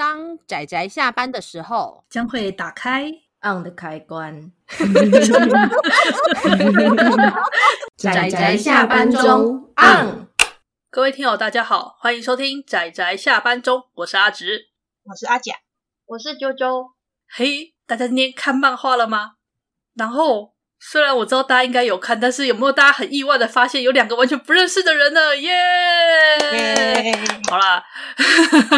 当仔仔下班的时候，将会打开 on 的开关。仔仔下班中 on。各位听友，大家好，欢迎收听仔仔下班中，我是阿直，我是阿甲，我是啾啾。嘿，大家今天看漫画了吗？然后。虽然我知道大家应该有看，但是有没有大家很意外的发现有两个完全不认识的人呢？耶、yeah! Yeah!！好啦，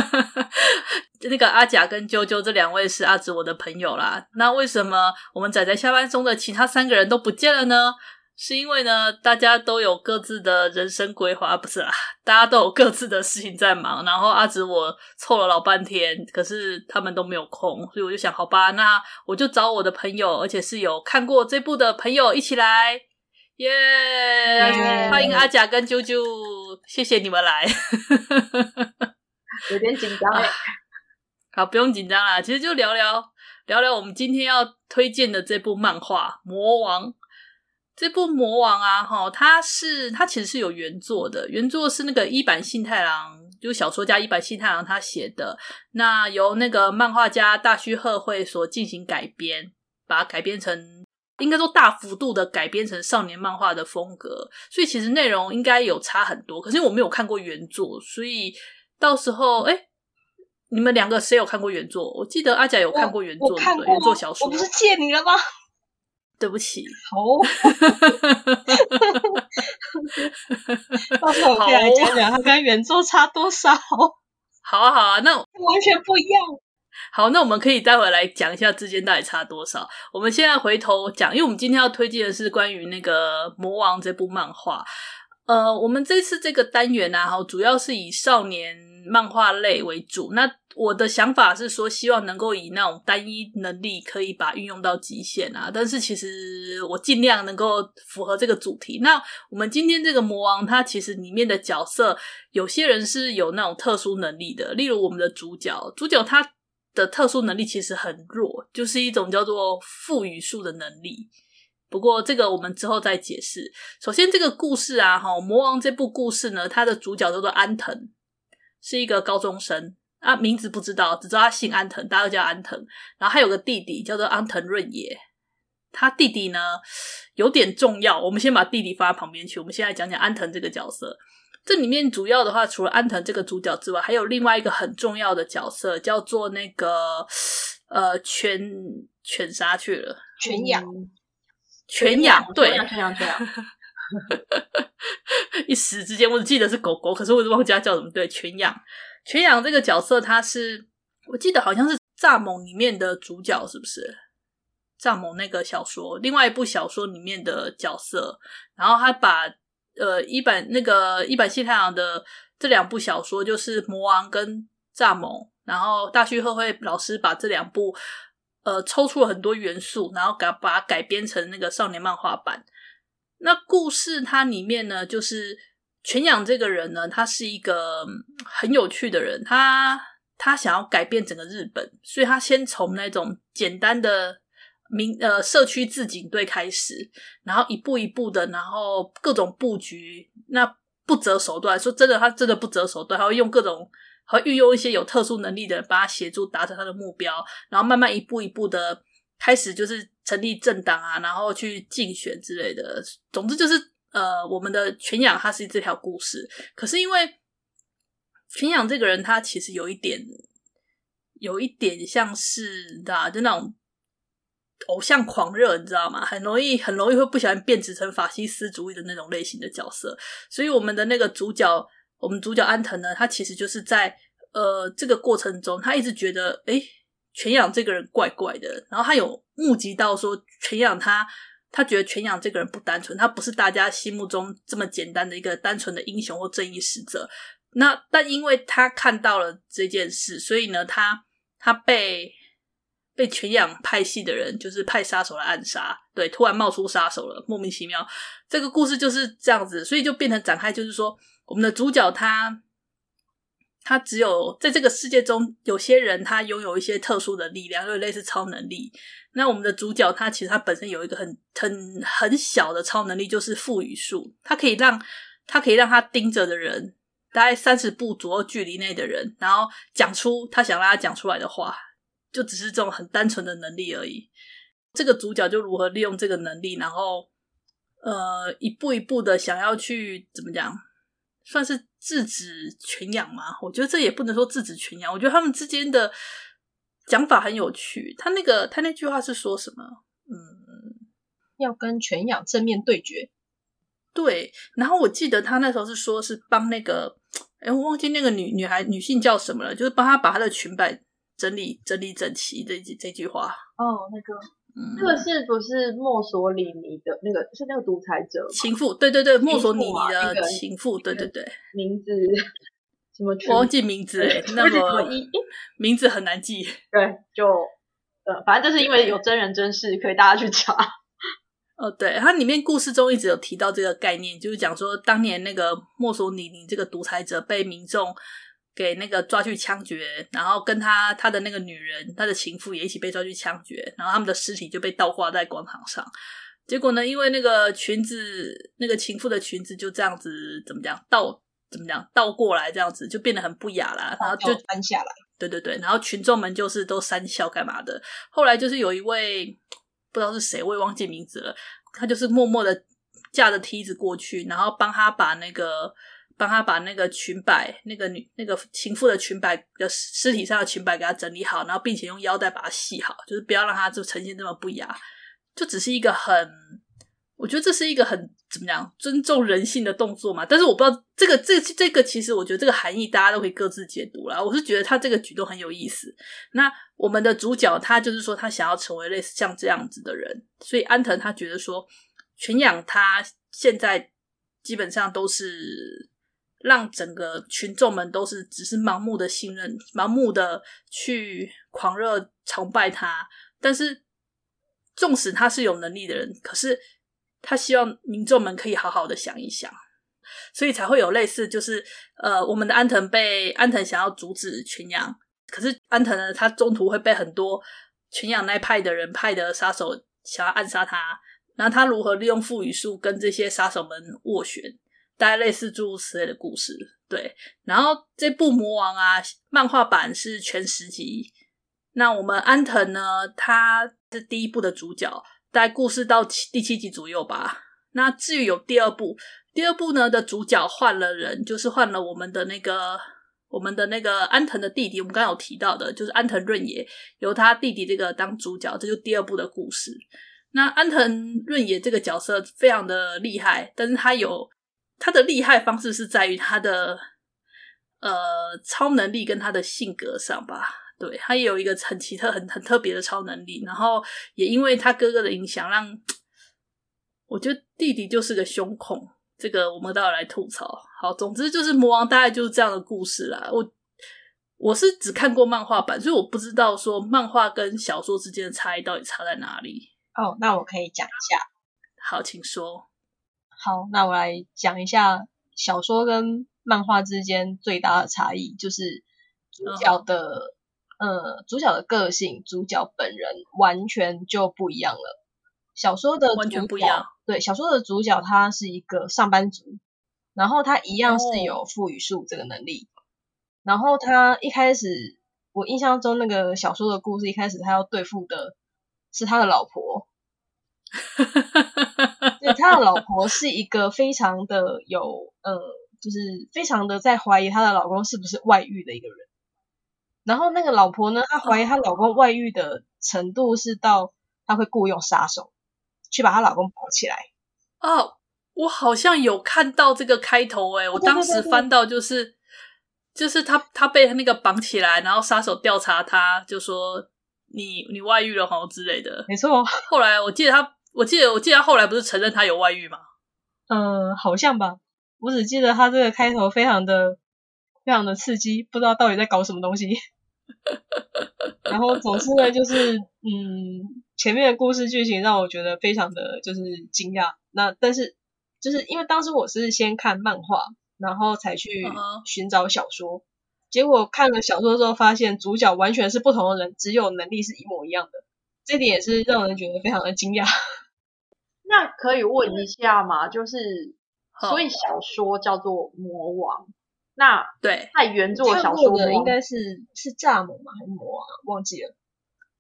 那个阿甲跟啾啾这两位是阿紫我的朋友啦。那为什么我们仔仔下班中的其他三个人都不见了呢？是因为呢，大家都有各自的人生规划，不是啦，大家都有各自的事情在忙。然后阿紫我凑了老半天，可是他们都没有空，所以我就想，好吧，那我就找我的朋友，而且是有看过这部的朋友一起来，耶、yeah! 欢迎阿甲跟啾啾，谢谢你们来，有点紧张哎，好，不用紧张啦，其实就聊聊聊聊我们今天要推荐的这部漫画《魔王》。这部魔王啊，哈，它是它其实是有原作的，原作是那个一坂幸太郎，就是小说家一坂幸太郎他写的。那由那个漫画家大须贺绘所进行改编，把它改编成，应该说大幅度的改编成少年漫画的风格。所以其实内容应该有差很多，可是我没有看过原作，所以到时候，哎，你们两个谁有看过原作？我记得阿甲有看过原作，对，原作小说，我不是借你了吗？对不起，好，到时候我可以来讲讲它跟原作差多少。好啊，好啊，那完全不一样。好，那我们可以待会来讲一下之间到底差多少。我们现在回头讲，因为我们今天要推荐的是关于那个《魔王》这部漫画。呃，我们这次这个单元啊，哈，主要是以少年漫画类为主。那我的想法是说，希望能够以那种单一能力可以把运用到极限啊。但是其实我尽量能够符合这个主题。那我们今天这个魔王，它其实里面的角色，有些人是有那种特殊能力的。例如我们的主角，主角他的特殊能力其实很弱，就是一种叫做赋予术的能力。不过这个我们之后再解释。首先这个故事啊，哈，魔王这部故事呢，它的主角叫做安藤，是一个高中生。啊，名字不知道，只知道他姓安藤，大家都叫安藤。然后他有个弟弟叫做安藤润也，他弟弟呢有点重要，我们先把弟弟放在旁边去。我们现在讲讲安藤这个角色。这里面主要的话，除了安藤这个主角之外，还有另外一个很重要的角色，叫做那个呃犬犬杀去了，犬养，犬养，对，犬养，犬养。一时之间，我只记得是狗狗，可是我忘记它叫什么。对，犬养。犬养这个角色，他是我记得好像是《蚱蜢》里面的主角，是不是？《蚱蜢》那个小说，另外一部小说里面的角色，然后他把呃一本那个伊坂幸太郎的这两部小说，就是《魔王》跟《蚱蜢》，然后大须贺会老师把这两部呃抽出了很多元素，然后给把它改编成那个少年漫画版。那故事它里面呢，就是。犬养这个人呢，他是一个很有趣的人。他他想要改变整个日本，所以他先从那种简单的民呃社区自警队开始，然后一步一步的，然后各种布局，那不择手段。说真的，他真的不择手段，他会用各种，和运用一些有特殊能力的人帮他协助达成他的目标，然后慢慢一步一步的开始，就是成立政党啊，然后去竞选之类的。总之就是。呃，我们的群养他是这条故事，可是因为群养这个人，他其实有一点，有一点像是的，就那种偶像狂热，你知道吗？很容易，很容易会不小心变质成法西斯主义的那种类型的角色。所以我们的那个主角，我们主角安藤呢，他其实就是在呃这个过程中，他一直觉得，诶，全养这个人怪怪的，然后他有目击到说全养他。他觉得全养这个人不单纯，他不是大家心目中这么简单的一个单纯的英雄或正义使者。那但因为他看到了这件事，所以呢，他他被被全养派系的人就是派杀手来暗杀。对，突然冒出杀手了，莫名其妙。这个故事就是这样子，所以就变成展开，就是说我们的主角他。他只有在这个世界中，有些人他拥有一些特殊的力量，就类似超能力。那我们的主角他其实他本身有一个很很很小的超能力，就是赋予术。他可以让他可以让他盯着的人大概三十步左右距离内的人，然后讲出他想让他讲出来的话，就只是这种很单纯的能力而已。这个主角就如何利用这个能力，然后呃一步一步的想要去怎么讲，算是制止群养吗？我觉得这也不能说制止群养，我觉得他们之间的讲法很有趣。他那个他那句话是说什么？嗯，要跟全养正面对决。对，然后我记得他那时候是说，是帮那个，哎，我忘记那个女女孩女性叫什么了，就是帮他把他的裙摆整理整理整齐这这句话。哦，那个，嗯，这个是不是墨索里尼的那个？是那个独裁者情妇？对对对，墨索里尼的情妇，对对对，名字什么？我忘记名字，那么名字很难记。对，就呃，反正就是因为有真人真事，可以大家去查。哦，对，它里面故事中一直有提到这个概念，就是讲说当年那个墨索里尼这个独裁者被民众给那个抓去枪决，然后跟他他的那个女人，他的情妇也一起被抓去枪决，然后他们的尸体就被倒挂在广场上。结果呢，因为那个裙子，那个情妇的裙子就这样子怎么讲倒怎么讲倒过来，这样子就变得很不雅啦，然后就翻下来。对对对，然后群众们就是都三笑干嘛的。后来就是有一位。不知道是谁，我也忘记名字了。他就是默默的架着梯子过去，然后帮他把那个帮他把那个裙摆，那个女那个情妇的裙摆的尸体上的裙摆给他整理好，然后并且用腰带把它系好，就是不要让它就呈现这么不雅。就只是一个很，我觉得这是一个很怎么样尊重人性的动作嘛。但是我不知道这个这、这个其实我觉得这个含义大家都可以各自解读啦。我是觉得他这个举动很有意思。那。我们的主角他就是说，他想要成为类似像这样子的人，所以安藤他觉得说，群养他现在基本上都是让整个群众们都是只是盲目的信任，盲目的去狂热崇拜他。但是，纵使他是有能力的人，可是他希望民众们可以好好的想一想，所以才会有类似就是呃，我们的安藤被安藤想要阻止群养。可是安藤呢，他中途会被很多群养那派的人派的杀手想要暗杀他，然后他如何利用赋予术跟这些杀手们斡旋，大概类似诸如此类的故事。对，然后这部魔王啊，漫画版是全十集。那我们安藤呢，他是第一部的主角，大概故事到七第七集左右吧。那至于有第二部，第二部呢的主角换了人，就是换了我们的那个。我们的那个安藤的弟弟，我们刚刚有提到的，就是安藤润也，由他弟弟这个当主角，这就第二部的故事。那安藤润也这个角色非常的厉害，但是他有他的厉害方式是在于他的呃超能力跟他的性格上吧。对，他也有一个很奇特、很很特别的超能力，然后也因为他哥哥的影响，让我觉得弟弟就是个凶恐。这个我们待会来吐槽。好，总之就是魔王大概就是这样的故事啦。我我是只看过漫画版，所以我不知道说漫画跟小说之间的差异到底差在哪里。哦，那我可以讲一下。好，请说。好，那我来讲一下小说跟漫画之间最大的差异，就是主角的、嗯、呃主角的个性，主角本人完全就不一样了。小说的完全不一样。对，小说的主角他是一个上班族，然后他一样是有赋予术这个能力。Oh. 然后他一开始，我印象中那个小说的故事一开始他要对付的是他的老婆。对，他的老婆是一个非常的有呃，就是非常的在怀疑她的老公是不是外遇的一个人。然后那个老婆呢，她怀疑她老公外遇的程度是到她会雇佣杀手。去把她老公绑起来哦，我好像有看到这个开头诶，我当时翻到就是，就是他他被那个绑起来，然后杀手调查他，就说你你外遇了好之类的，没错。后来我记得他，我记得我记得他后来不是承认他有外遇吗？嗯、呃，好像吧。我只记得他这个开头非常的非常的刺激，不知道到底在搞什么东西。然后总之呢，就是嗯。前面的故事剧情让我觉得非常的就是惊讶，那但是就是因为当时我是先看漫画，然后才去寻找小说，uh huh. 结果看了小说之后发现主角完全是不同的人，只有能力是一模一样的，这点也是让人觉得非常的惊讶。那可以问一下吗？就是所以小说叫做魔王，那对，在原作小说的应该是是蚱蜢吗？还是魔王？忘记了。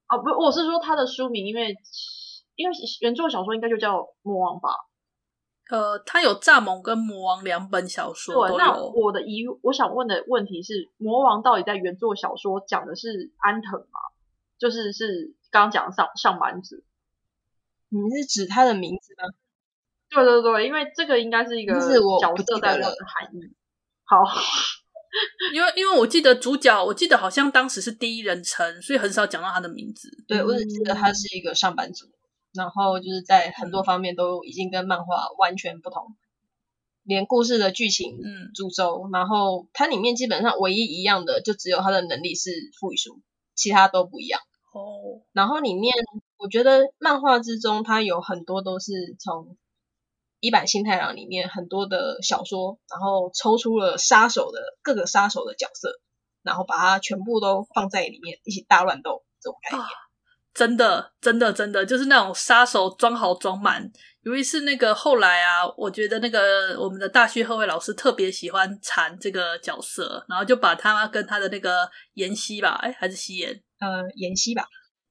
哦，不，我是说他的书名，因为因为原作小说应该就叫魔王吧。呃，他有蚱蜢跟魔王两本小说。对，那我的疑，我想问的问题是，魔王到底在原作小说讲的是安藤吗？就是是刚刚讲的上上班族。你是指他的名字吗？对对对，因为这个应该是一个角色代表的含义。好，因为因为我记得主角，我记得好像当时是第一人称，所以很少讲到他的名字。对，我只记得他是一个上班族。然后就是在很多方面都已经跟漫画完全不同，连故事的剧情、嗯，主轴，然后它里面基本上唯一一样的就只有他的能力是腹语术，其他都不一样。哦。然后里面我觉得漫画之中它有很多都是从一版新太郎里面很多的小说，然后抽出了杀手的各个杀手的角色，然后把它全部都放在里面一起大乱斗这种概念。啊真的，真的，真的，就是那种杀手装好装满。尤其是那个后来啊，我觉得那个我们的大须贺绘老师特别喜欢禅这个角色，然后就把他跟他的那个妍希吧，哎，还是夕颜，呃，妍希吧，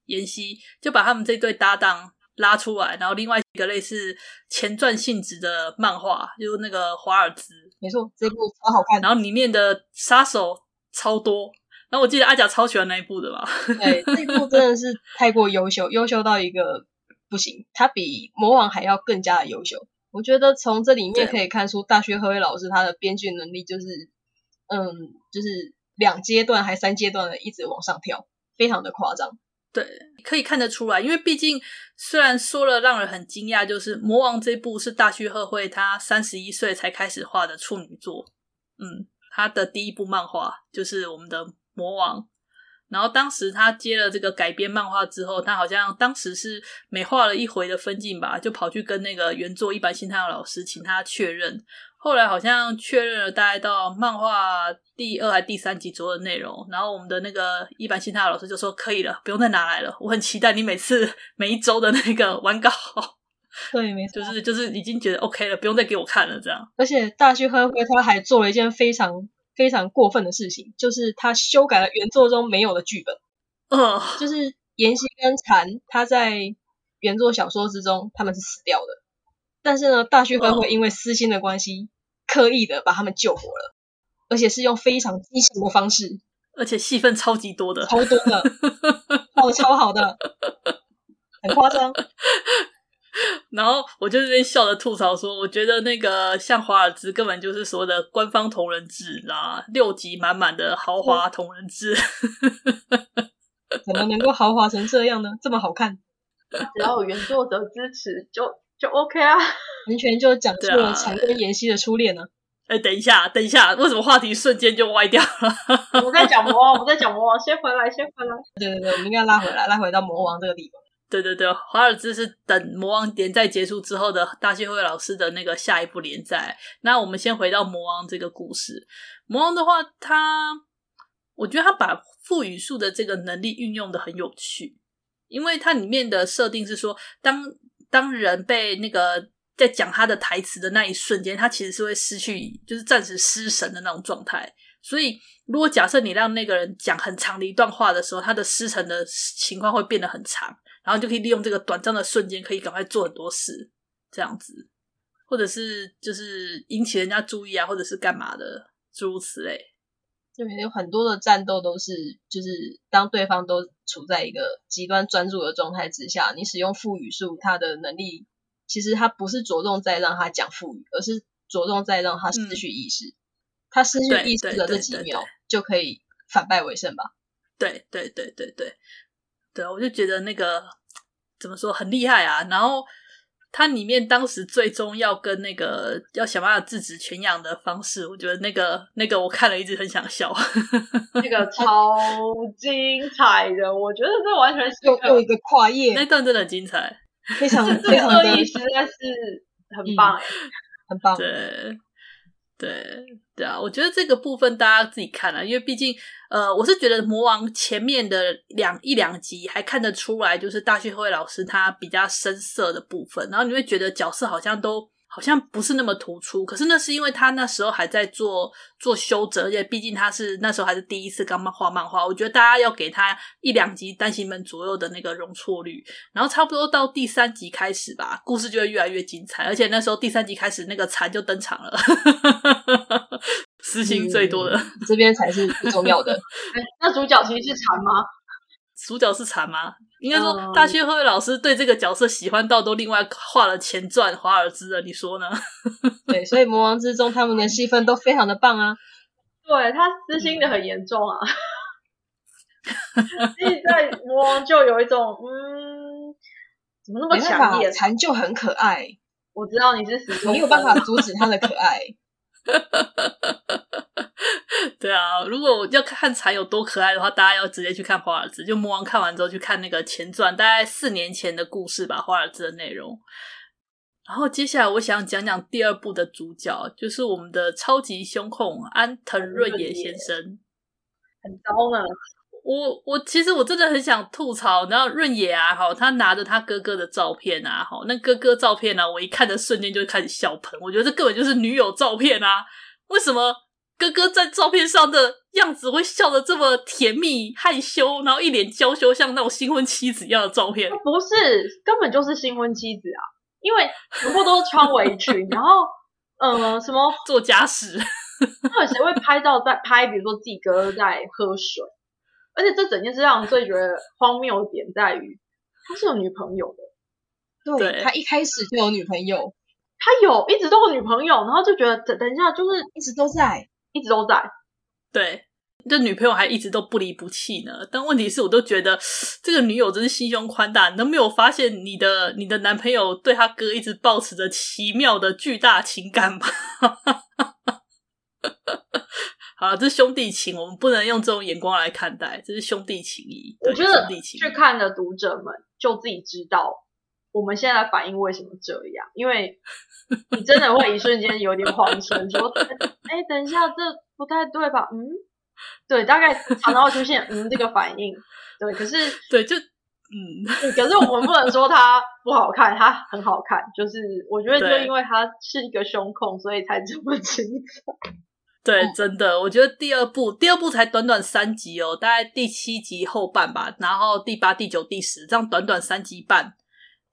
妍希就把他们这对搭档拉出来，然后另外一个类似前传性质的漫画，就是那个华尔兹，没错，这部超好看，然后里面的杀手超多。然后我记得阿甲超喜欢那一部的吧？对，这一部真的是太过优秀，优秀到一个不行，它比魔王还要更加的优秀。我觉得从这里面可以看出大学何伟老师他的编剧能力就是，嗯，就是两阶段还三阶段的一直往上跳，非常的夸张。对，可以看得出来，因为毕竟虽然说了让人很惊讶，就是魔王这部是大须贺绘他三十一岁才开始画的处女作，嗯，他的第一部漫画就是我们的。魔王，然后当时他接了这个改编漫画之后，他好像当时是每画了一回的分镜吧，就跑去跟那个原作伊坂幸太郎老师请他确认。后来好像确认了大概到漫画第二还第三集左右的内容，然后我们的那个伊坂幸太郎老师就说可以了，不用再拿来了。我很期待你每次每一周的那个完稿，对，没错，就是就是已经觉得 OK 了，不用再给我看了这样。而且大须贺绘他还做了一件非常。非常过分的事情，就是他修改了原作中没有的剧本。嗯、uh.，就是妍希跟蝉，他在原作小说之中他们是死掉的，但是呢，大须贺会因为私心的关系，uh. 刻意的把他们救活了，而且是用非常激情的方式，而且戏份超级多的，超多的，画的超好的，很夸张。然后我就在那边笑着吐槽说：“我觉得那个像华尔兹根本就是所谓的官方同人志，你知道吗？六集满满的豪华同人志，怎么能够豪华成这样呢？这么好看，只要有原作者支持就就 OK 啊！完全就讲出了禅跟妍希的初恋呢、啊。哎、欸，等一下，等一下，为什么话题瞬间就歪掉了？我在讲魔王，我在讲魔王，先回来，先回来。对对对，我们应该拉回来，拉回到魔王这个地方。”对对对，华尔兹是等魔王连载结束之后的大须贺绘老师的那个下一部连载。那我们先回到魔王这个故事。魔王的话，他我觉得他把赋予术的这个能力运用的很有趣，因为它里面的设定是说，当当人被那个在讲他的台词的那一瞬间，他其实是会失去，就是暂时失神的那种状态。所以，如果假设你让那个人讲很长的一段话的时候，他的失神的情况会变得很长。然后就可以利用这个短暂的瞬间，可以赶快做很多事，这样子，或者是就是引起人家注意啊，或者是干嘛的，诸如此类。对，有很多的战斗都是，就是当对方都处在一个极端专注的状态之下，你使用腹语术，他的能力其实他不是着重在让他讲腹语，而是着重在让他失去意识。他、嗯、失去意识的这几秒就可以反败为胜吧？对对对对对。对，我就觉得那个怎么说很厉害啊！然后它里面当时最终要跟那个要想办法制止全养的方式，我觉得那个那个我看了一直很想笑，那个超精彩的，我觉得这完全是又又一个跨页，那段真的很精彩，非常非常的实在是很棒，嗯，很棒，对。对对啊，我觉得这个部分大家自己看了，因为毕竟，呃，我是觉得魔王前面的两一两集还看得出来，就是大旭辉老师他比较深色的部分，然后你会觉得角色好像都好像不是那么突出。可是那是因为他那时候还在做做修整，而且毕竟他是那时候还是第一次刚画漫画。我觉得大家要给他一两集单行本左右的那个容错率，然后差不多到第三集开始吧，故事就会越来越精彩。而且那时候第三集开始，那个蚕就登场了，私心最多的、嗯、这边才是最重要的。那主角其实是蚕吗？主角是蚕吗？应该说，大薛慧慧老师对这个角色喜欢到都另外画了前传华尔兹了，你说呢？对，所以魔王之中他们的戏份都非常的棒啊。对，他私心的很严重啊。所以在魔王就有一种 嗯，怎么那么强烈？蚕就很可爱。我知道你是死忠，没有办法阻止他的可爱。对啊，如果要看蚕有多可爱的话，大家要直接去看华尔兹。就魔王看完之后，去看那个前传，大概四年前的故事吧，华尔兹的内容。然后接下来我想讲讲第二部的主角，就是我们的超级胸控安藤润野先生。很高呢。我我其实我真的很想吐槽，然后润野啊，哈，他拿着他哥哥的照片啊，哈，那哥哥照片啊，我一看的瞬间就开始笑喷。我觉得这根本就是女友照片啊，为什么？哥哥在照片上的样子会笑得这么甜蜜害羞，然后一脸娇羞，像那种新婚妻子一样的照片。不是，根本就是新婚妻子啊！因为全部都是穿围裙，然后嗯、呃，什么做家事？到底谁会拍照在拍？比如说自己哥哥在喝水，而且这整件事让我最觉得荒谬的点在于，他是有女朋友的。对，对他一开始就有女朋友，他有一直都有女朋友，然后就觉得等等一下，就是一直都在。一直都在，对，这女朋友还一直都不离不弃呢。但问题是我都觉得这个女友真是心胸宽大，你都没有发现你的你的男朋友对他哥一直保持着奇妙的巨大情感吗？好，这是兄弟情，我们不能用这种眼光来看待，这是兄弟情谊。我觉得去看的读者们就自己知道我们现在反应为什么这样，因为。你真的会一瞬间有点慌神，说：“哎、欸，等一下，这不太对吧？”嗯，对，大概常常会出现“嗯”这个反应。对，可是 对，就嗯，可是我们不能说它不好看，它很好看。就是我觉得，就因为它是一个胸控，所以才这么精彩。对，真的，我觉得第二部第二部才短短三集哦，大概第七集后半吧，然后第八、第九、第十这样短短三集半，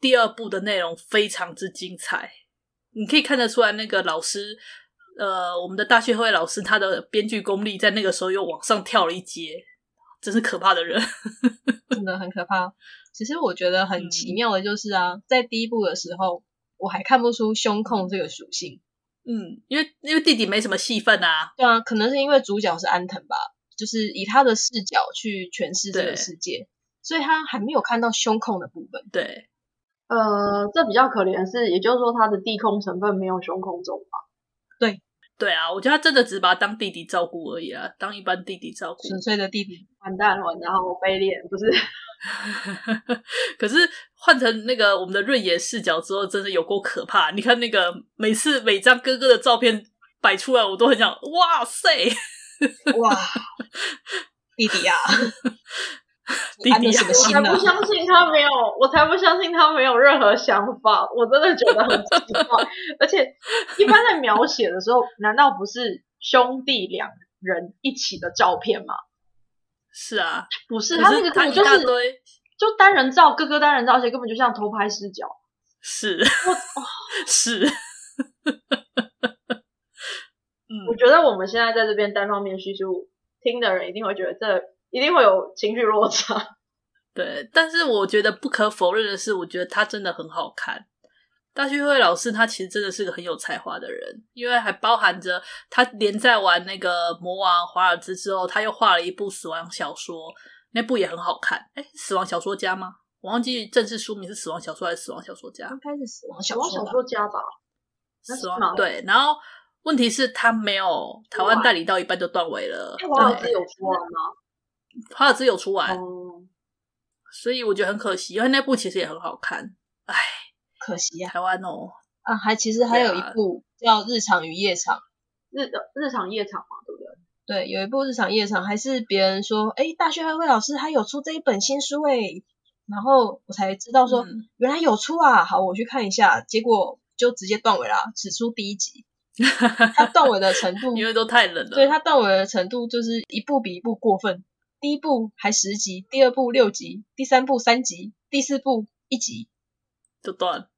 第二部的内容非常之精彩。你可以看得出来，那个老师，呃，我们的大学会老师，他的编剧功力在那个时候又往上跳了一阶，真是可怕的人，真的很可怕。其实我觉得很 奇妙的就是啊，嗯、在第一部的时候，我还看不出胸控这个属性，嗯，因为因为弟弟没什么戏份啊，对啊，可能是因为主角是安藤吧，就是以他的视角去诠释这个世界，所以他还没有看到胸控的部分，对。呃，这比较可怜的是，也就是说，他的地空成分没有胸控重吧？对，对啊，我觉得他真的只把他当弟弟照顾而已啊，当一般弟弟照顾。纯粹的弟弟，完蛋了，然后卑劣，不是？可是换成那个我们的润也视角之后，真的有够可怕。你看那个每次每张哥哥的照片摆出来，我都很想，哇塞，哇，弟弟呀、啊。弟弟什么心呢？我才不相信他没有，我才不相信他没有任何想法。我真的觉得很奇怪。而且，一般在描写的时候，难道不是兄弟两人一起的照片吗？是啊，不是，他那个根本就是就单人照，哥哥单人照，而且根本就像偷拍视角。是，我哦，是。嗯，我觉得我们现在在这边单方面叙述，听的人一定会觉得这。一定会有情绪落差，对，但是我觉得不可否认的是，我觉得他真的很好看。大旭会老师他其实真的是个很有才华的人，因为还包含着他连载完那个《魔王华尔兹》之后，他又画了一部死亡小说，那部也很好看。哎，死亡小说家吗？我忘记正式书名是死亡小说还是死亡小说家？应该是死亡小说，小说家吧。死亡对，然后问题是，他没有台湾代理到一半就断尾了。华尔兹有出完吗？华尔兹有出完，哦，所以我觉得很可惜，因为那部其实也很好看。哎，可惜啊，台湾哦，啊，还其实还有一部叫《日常与夜场》，日日常夜场嘛，对不对？对，有一部《日常夜场》，还是别人说，哎，大学会老师他有出这一本新书哎，然后我才知道说，嗯，原来有出啊，好，我去看一下，结果就直接断尾啦，只出第一集。他断尾的程度，因为都太冷了。对，他断尾的程度就是一部比一部过分。第一部还十集，第二部六集，第三部三集，第四部一集就断。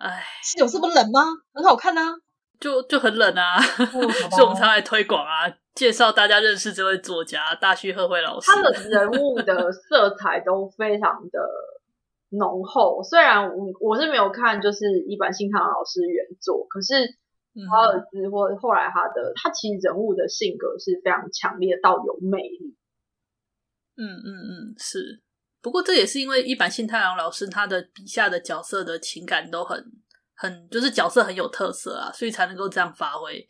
哎，是有这么冷吗？很好看啊，就就很冷啊。哦、所以我们才来推广啊，介绍大家认识这位作家大须贺惠老师。他的人物的色彩都非常的浓厚。虽然我我是没有看，就是伊坂幸太郎老师原作，可是。华尔兹或后来他的他其实人物的性格是非常强烈到有魅力。嗯嗯嗯，是。不过这也是因为一坂幸太郎老师他的笔下的角色的情感都很很就是角色很有特色啊，所以才能够这样发挥。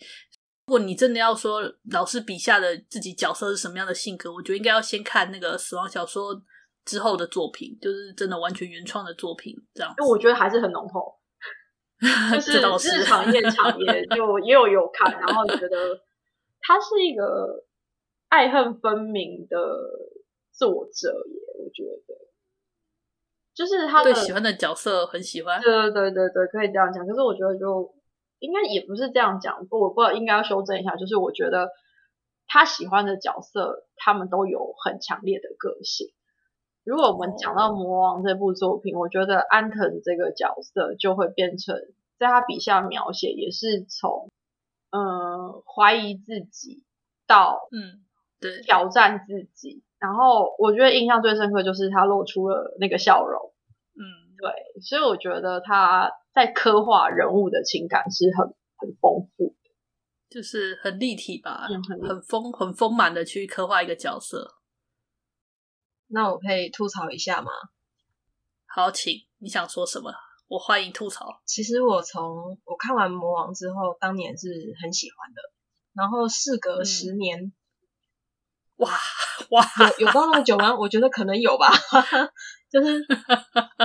如果你真的要说老师笔下的自己角色是什么样的性格，我觉得应该要先看那个死亡小说之后的作品，就是真的完全原创的作品这样。因为我觉得还是很浓厚。就是日常夜场也就也有有看，然后觉得他是一个爱恨分明的作者耶，我觉得就是他对喜欢的角色很喜欢，对对对对对，可以这样讲。可是我觉得就应该也不是这样讲，不我不知道应该要修正一下，就是我觉得他喜欢的角色，他们都有很强烈的个性。如果我们讲到《魔王》这部作品，我觉得安藤这个角色就会变成，在他笔下描写也是从，嗯、呃，怀疑自己到，嗯，对，挑战自己。然后我觉得印象最深刻就是他露出了那个笑容，嗯，对，所以我觉得他在刻画人物的情感是很很丰富的，就是很立体吧，嗯、很很丰很丰满的去刻画一个角色。那我可以吐槽一下吗？好，请你想说什么？我欢迎吐槽。其实我从我看完《魔王》之后，当年是很喜欢的。然后事隔十年，嗯、哇哇，有有到那么久吗？我觉得可能有吧。就是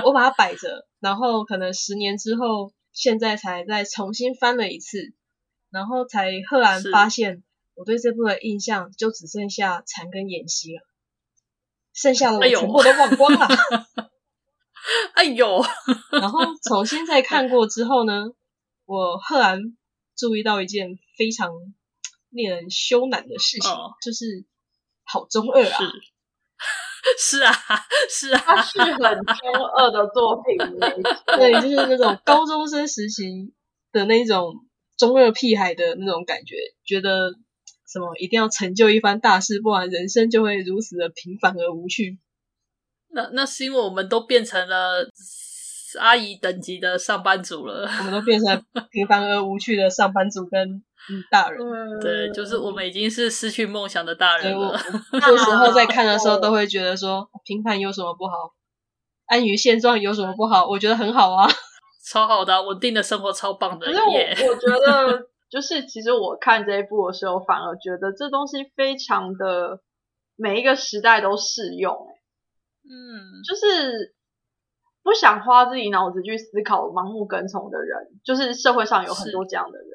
我把它摆着，然后可能十年之后，现在才再重新翻了一次，然后才赫然发现，我对这部的印象就只剩下禅跟演戏了。剩下的我全部都忘光了。哎呦！然后重新再看过之后呢，我赫然注意到一件非常令人羞赧的事情，哦、就是好中二啊！是，是啊，是啊，它是很中二的作品。对，就是那种高中生时期的那种中二屁孩的那种感觉，觉得。什么一定要成就一番大事，不然人生就会如此的平凡而无趣。那那是因为我们都变成了阿姨等级的上班族了，我们都变成平凡而无趣的上班族跟嗯 大人。对，就是我们已经是失去梦想的大人了。那 时候在看的时候，都会觉得说平凡有什么不好？安于现状有什么不好？我觉得很好啊，超好的，稳定的生活超棒的。可是我我觉得。就是其实我看这一部的时候，反而觉得这东西非常的每一个时代都适用，嗯，就是不想花自己脑子去思考、盲目跟从的人，就是社会上有很多这样的人，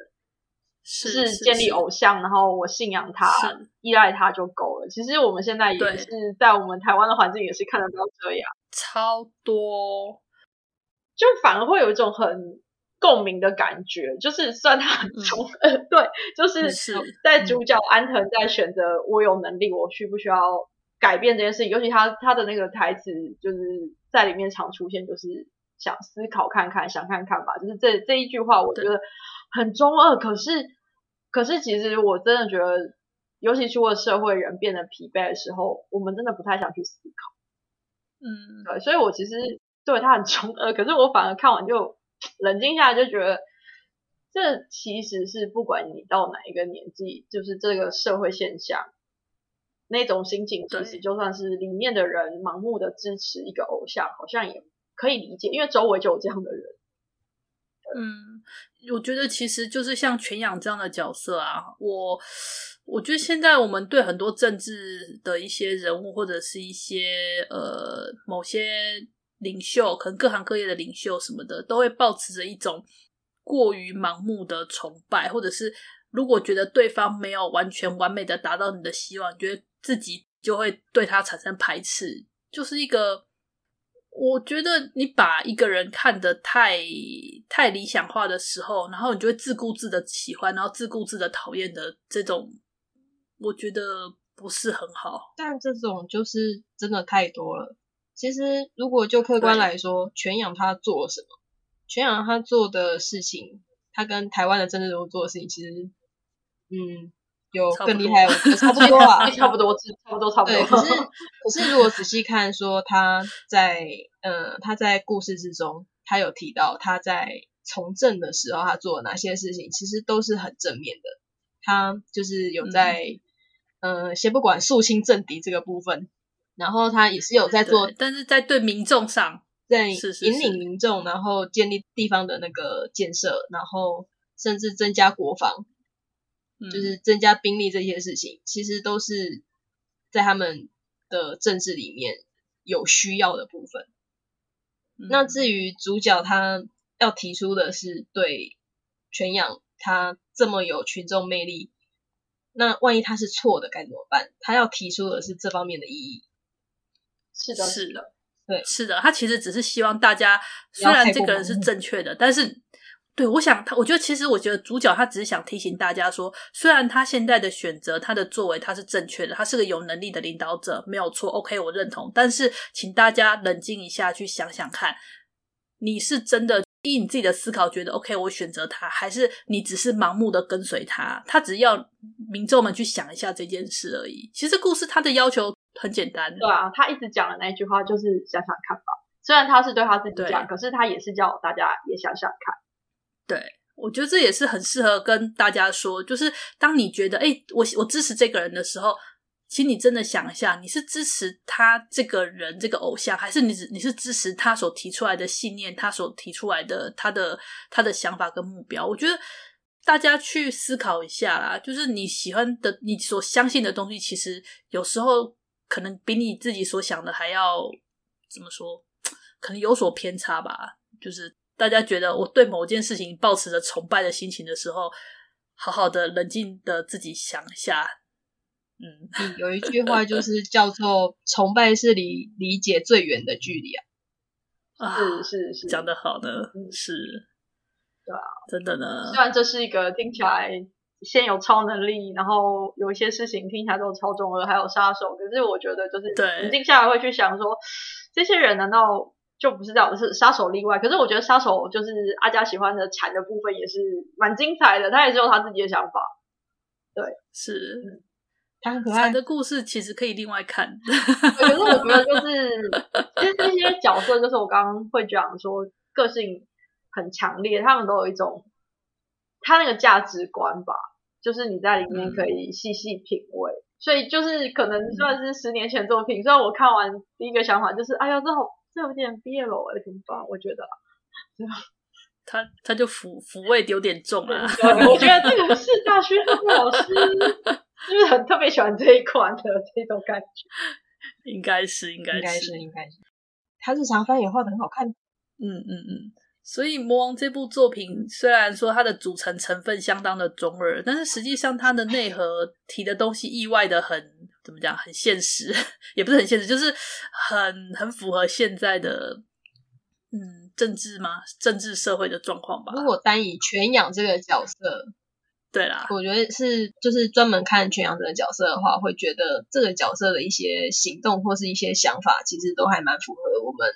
是是建立偶像，然后我信仰他、依赖他就够了。其实我们现在也是在我们台湾的环境也是看得到这样，超多，就反而会有一种很。共鸣的感觉，就是算他很穷，嗯、对，就是在主角安藤在选择我有能力，我需不需要改变这件事情，尤其他他的那个台词就是在里面常出现，就是想思考看看，想看看吧，就是这这一句话，我觉得很中二。可是可是其实我真的觉得，尤其出了社会，人变得疲惫的时候，我们真的不太想去思考。嗯，对，所以我其实对他很中二，可是我反而看完就。冷静下来就觉得，这其实是不管你到哪一个年纪，就是这个社会现象，那种心情，其实就算是里面的人盲目的支持一个偶像，好像也可以理解，因为周围就有这样的人。嗯，我觉得其实就是像全养这样的角色啊，我我觉得现在我们对很多政治的一些人物，或者是一些呃某些。领袖可能各行各业的领袖什么的，都会抱持着一种过于盲目的崇拜，或者是如果觉得对方没有完全完美的达到你的希望，觉得自己就会对他产生排斥，就是一个我觉得你把一个人看得太太理想化的时候，然后你就会自顾自的喜欢，然后自顾自的讨厌的这种，我觉得不是很好。但这种就是真的太多了。其实如果就客观来说，全养他做了什么？全养他做的事情，他跟台湾的政治人物做的事情，其实，嗯。有更厉害，差不多啊，差不多，差不多，差不多。对，可是可是如果仔细看，说他在呃他在故事之中，他有提到他在从政的时候他做了哪些事情，其实都是很正面的。他就是有在、嗯、呃先不管肃清政敌这个部分，然后他也是有在做，但是在对民众上，在引领民众，然后建立地方的那个建设，然后甚至增加国防。就是增加兵力这些事情，嗯，其实都是在他们的政治里面有需要的部分。嗯，那至于主角他要提出的是对全养他这么有群众魅力，那万一他是错的该怎么办？他要提出的是这方面的意义。是的，是的，对，是的，他其实只是希望大家，虽然这个人是正确的，但是。对，我想他，我觉得其实，我觉得主角他只是想提醒大家说，虽然他现在的选择、他的作为他是正确的，他是个有能力的领导者，没有错。OK，我认同。但是，请大家冷静一下，去想想看，你是真的依你自己的思考觉得 OK，我选择他，还是你只是盲目的跟随他？他只要民众们去想一下这件事而已。其实故事他的要求很简单，对啊，他一直讲的那句话就是想想看吧。虽然他是对他自己讲，可是他也是叫大家也想想看。对，我觉得这也是很适合跟大家说，就是当你觉得哎，我我支持这个人的时候，请你真的想一下，你是支持他这个人这个偶像，还是你你是支持他所提出来的信念，他所提出来的他的他的想法跟目标？我觉得大家去思考一下啦，就是你喜欢的、你所相信的东西，其实有时候可能比你自己所想的还要怎么说，可能有所偏差吧，就是。大家觉得我对某件事情抱持着崇拜的心情的时候，好好的冷静的自己想一下。嗯，有一句话就是叫做“崇拜是离理解最远的距离”啊。啊，是是是，讲的好呢，是，对啊，真的呢。虽然这是一个听起来先有超能力，然后有一些事情听起来都超中二，还有杀手，可是我觉得就是对，冷静下来会去想说，这些人难道？就不是这样，是杀手例外。可是我觉得杀手就是阿佳喜欢的禅的部分也是蛮精彩的，他也是有他自己的想法。对，是，嗯、他很可爱。的故事其实可以另外看。可是我觉得就是，其实这些角色就是我刚刚会讲说个性很强烈，他们都有一种他那个价值观吧，就是你在里面可以细细品味。嗯、所以就是可能算是十年前作品，虽然我看完第一个想法就是，哎呀，这好。这有点憋了，我，怎么办？我觉得，他他就抚抚味有点重啊。我觉得这个是大学老师 是不是很特别喜欢这一款的这种感觉。应该是，应该是，应该是，应该是。他日常翻也画得很好看。嗯嗯嗯。所以《魔王》这部作品虽然说它的组成成分相当的中二，但是实际上它的内核提的东西意外的很。怎么讲？很现实，也不是很现实，就是很很符合现在的嗯政治吗？政治社会的状况吧。如果单以全养这个角色，对啦，我觉得是就是专门看全养这个角色的话，会觉得这个角色的一些行动或是一些想法，其实都还蛮符合我们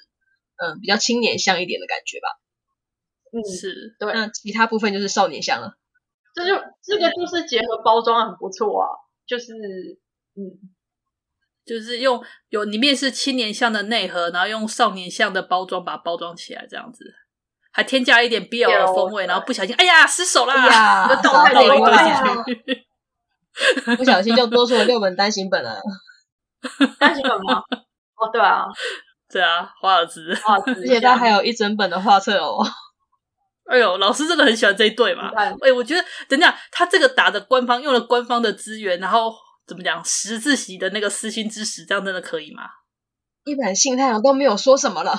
嗯比较青年向一点的感觉吧。嗯，是对。那其他部分就是少年向了。这就这个就是结合包装很不错啊，就是。嗯，就是用有里面是青年向的内核，然后用少年向的包装把它包装起来，这样子，还添加一点 BL 的风味，然后不小心，哎呀，失手啦，倒太多东西，不小心就多出了六本单行本了。单行本吗？哦，对啊，对啊，华尔兹，华尔兹，而且他还有一整本的画册哦。哎呦，老师真的很喜欢这一对嘛？哎，我觉得，等一下，他这个打的官方用了官方的资源，然后。怎么讲？十字席的那个私心之石，这样真的可以吗？一本信太郎都没有说什么了，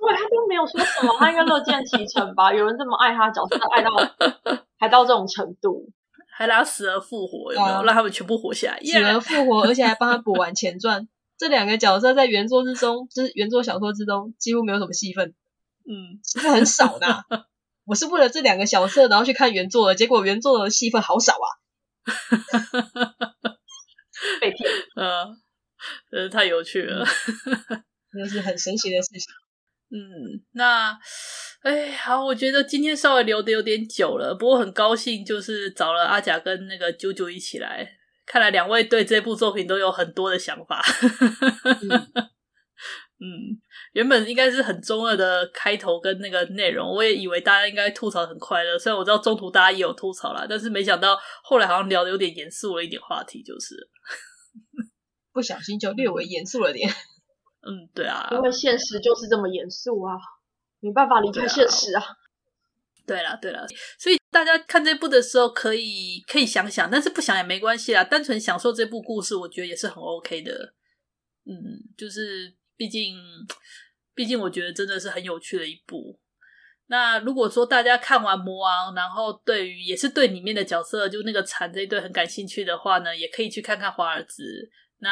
对，他都没有说什么，他应该乐见其成吧？有人这么爱他角色，爱到 还到这种程度，还让他死而复活，有没有？让他们全部活下来，死而复活，而且还帮他补完前传。这两个角色在原作之中，就是原作小说之中几乎没有什么戏份，嗯，是很少的啊。我是为了这两个角色，然后去看原作的，结果原作的戏份好少啊！被骗，嗯，真是太有趣了，真的是很神奇的事情。嗯，那，哎，好，我觉得今天稍微聊的有点久了，不过很高兴，就是找了阿甲跟那个啾啾一起来，看来两位对这部作品都有很多的想法。嗯嗯，原本应该是很中二的开头跟那个内容，我也以为大家应该吐槽很快乐。虽然我知道中途大家也有吐槽啦，但是没想到后来好像聊的有点严肃了一点话题，就是不小心就略微严肃了点。嗯，对啊，因为现实就是这么严肃啊，没办法离开现实啊。对啦，对啦，所以大家看这部的时候可以可以想想，但是不想也没关系啦，单纯享受这部故事，我觉得也是很 OK 的。嗯，就是。毕竟，毕竟，我觉得真的是很有趣的一部。那如果说大家看完《魔王》，然后对于也是对里面的角色，就那个蝉这一对很感兴趣的话呢，也可以去看看华尔兹。那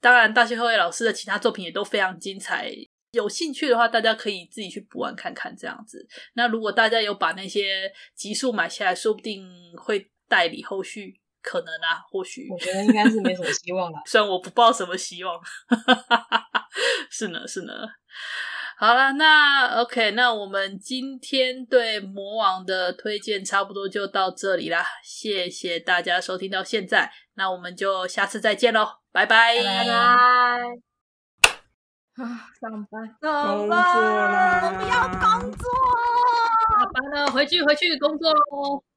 当然，大西后卫老师的其他作品也都非常精彩。有兴趣的话，大家可以自己去补完看看这样子。那如果大家有把那些集数买下来，说不定会代理后续。可能啊，或许我觉得应该是没什么希望了。虽然我不抱什么希望，是呢，是呢。好了，那 OK，那我们今天对魔王的推荐差不多就到这里啦。谢谢大家收听到现在，那我们就下次再见喽，拜拜，拜拜。啊，上班，上班，我不要工作，下班了，回去回去工作喽。